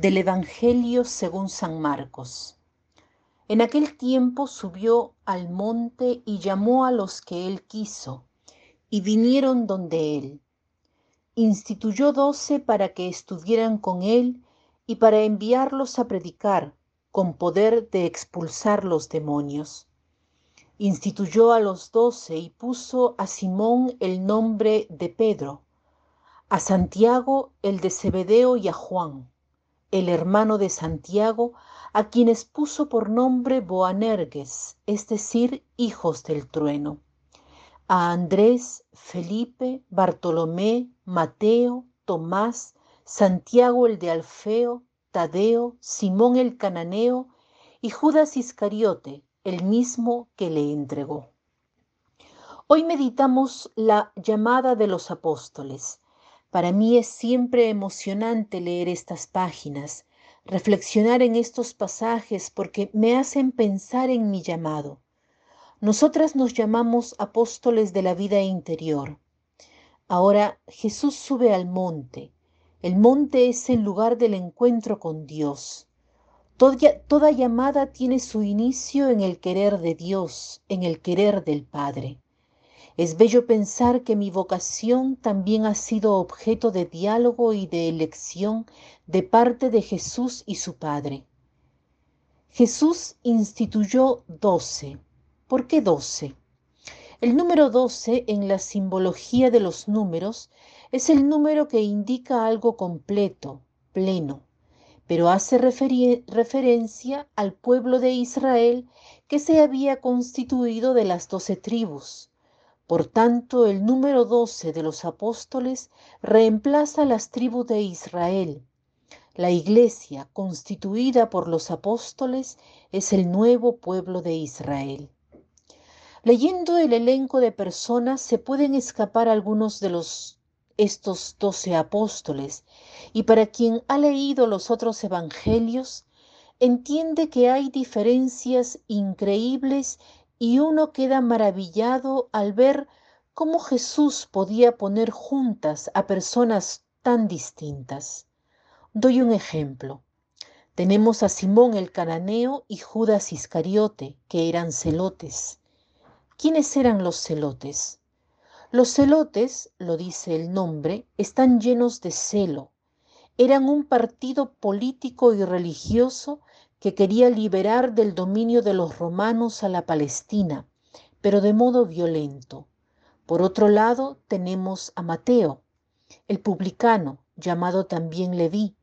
Del Evangelio según San Marcos. En aquel tiempo subió al monte y llamó a los que él quiso, y vinieron donde él. Instituyó doce para que estuvieran con él y para enviarlos a predicar, con poder de expulsar los demonios. Instituyó a los doce y puso a Simón el nombre de Pedro, a Santiago el de Zebedeo y a Juan el hermano de Santiago, a quienes puso por nombre Boanerges, es decir, hijos del trueno, a Andrés, Felipe, Bartolomé, Mateo, Tomás, Santiago el de Alfeo, Tadeo, Simón el cananeo y Judas Iscariote, el mismo que le entregó. Hoy meditamos la llamada de los apóstoles para mí es siempre emocionante leer estas páginas, reflexionar en estos pasajes porque me hacen pensar en mi llamado. Nosotras nos llamamos apóstoles de la vida interior. Ahora Jesús sube al monte. El monte es el lugar del encuentro con Dios. Toda, toda, llamada tiene su inicio en el querer de Dios, en el querer del Padre. Es bello pensar que mi vocación también ha sido objeto de diálogo y de elección de parte de Jesús y su Padre. Jesús instituyó doce. ¿Por qué doce? El número doce en la simbología de los números es el número que indica algo completo, pleno, pero hace referencia al pueblo de Israel que se había constituido de las doce tribus por tanto, el número 12 de los apóstoles reemplaza las tribus de Israel. La iglesia constituida por los apóstoles es el nuevo pueblo de Israel. Leyendo el elenco de personas se pueden escapar algunos de los estos doce apóstoles y para quien ha leído los otros evangelios entiende que hay diferencias increíbles y uno queda maravillado al ver cómo Jesús podía poner juntas a personas tan distintas. Doy un ejemplo. Tenemos a Simón el cananeo y Judas Iscariote, que eran celotes. ¿Quiénes eran los celotes? Los celotes, lo dice el nombre, están llenos de celo. Eran un partido político y religioso que quería liberar del dominio de los romanos a la Palestina, pero de modo violento. Por otro lado, tenemos a Mateo, el publicano, llamado también Leví,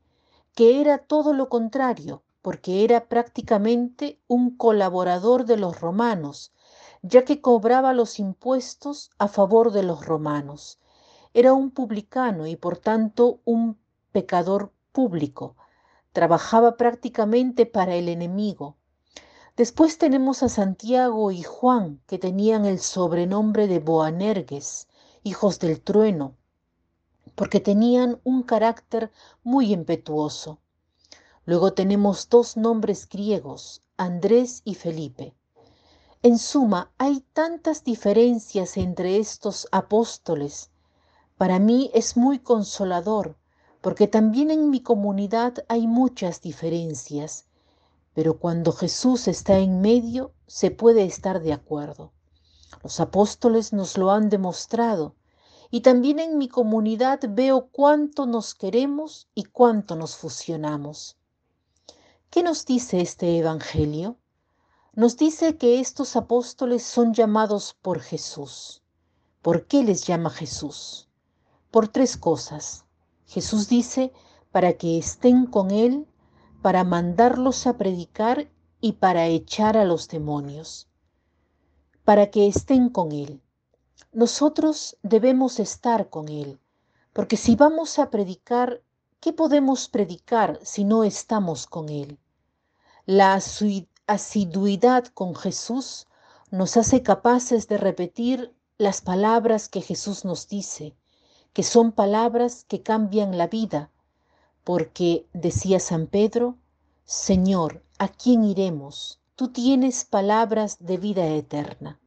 que era todo lo contrario, porque era prácticamente un colaborador de los romanos, ya que cobraba los impuestos a favor de los romanos. Era un publicano y por tanto un pecador público, trabajaba prácticamente para el enemigo. Después tenemos a Santiago y Juan, que tenían el sobrenombre de Boanerges, hijos del trueno, porque tenían un carácter muy impetuoso. Luego tenemos dos nombres griegos, Andrés y Felipe. En suma, hay tantas diferencias entre estos apóstoles. Para mí es muy consolador porque también en mi comunidad hay muchas diferencias, pero cuando Jesús está en medio se puede estar de acuerdo. Los apóstoles nos lo han demostrado y también en mi comunidad veo cuánto nos queremos y cuánto nos fusionamos. ¿Qué nos dice este Evangelio? Nos dice que estos apóstoles son llamados por Jesús. ¿Por qué les llama Jesús? Por tres cosas. Jesús dice, para que estén con Él, para mandarlos a predicar y para echar a los demonios. Para que estén con Él. Nosotros debemos estar con Él, porque si vamos a predicar, ¿qué podemos predicar si no estamos con Él? La asiduidad con Jesús nos hace capaces de repetir las palabras que Jesús nos dice que son palabras que cambian la vida, porque decía San Pedro, Señor, ¿a quién iremos? Tú tienes palabras de vida eterna.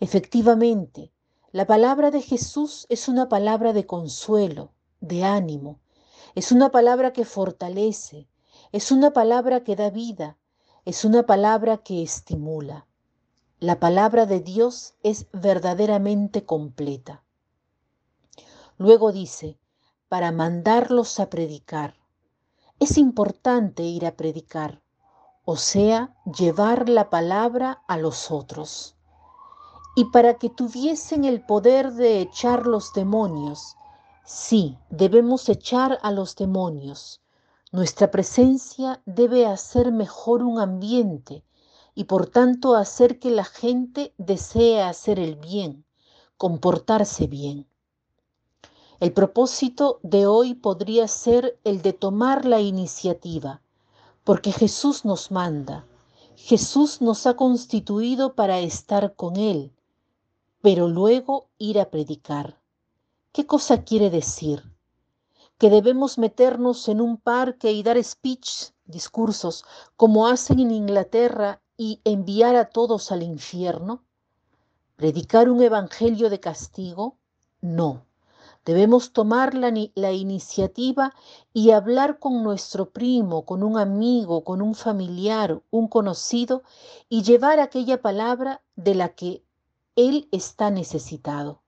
Efectivamente, la palabra de Jesús es una palabra de consuelo, de ánimo. Es una palabra que fortalece, es una palabra que da vida, es una palabra que estimula. La palabra de Dios es verdaderamente completa. Luego dice, para mandarlos a predicar. Es importante ir a predicar, o sea, llevar la palabra a los otros. Y para que tuviesen el poder de echar los demonios, sí, debemos echar a los demonios. Nuestra presencia debe hacer mejor un ambiente y por tanto hacer que la gente desee hacer el bien, comportarse bien. El propósito de hoy podría ser el de tomar la iniciativa, porque Jesús nos manda, Jesús nos ha constituido para estar con Él, pero luego ir a predicar. ¿Qué cosa quiere decir? ¿Que debemos meternos en un parque y dar speech, discursos, como hacen en Inglaterra y enviar a todos al infierno? ¿Predicar un evangelio de castigo? No. Debemos tomar la, la, iniciativa y hablar con nuestro primo, con un amigo, con un familiar, un conocido, y llevar aquella palabra de la que él está necesitado.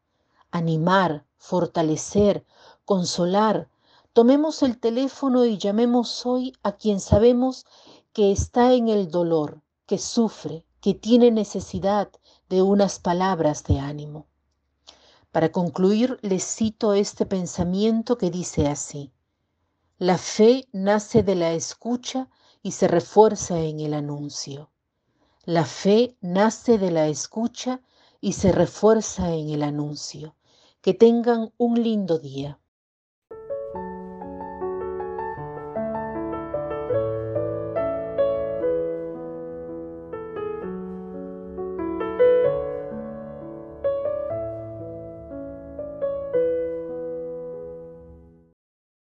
Animar, fortalecer, consolar. Tomemos el teléfono y llamemos hoy a quien sabemos que está en el dolor, que sufre, que tiene necesidad de unas palabras de ánimo. Para concluir, les cito este pensamiento que dice así. La fe nace de la escucha y se refuerza en el anuncio. La fe nace de la escucha y se refuerza en el anuncio. Que tengan un lindo día.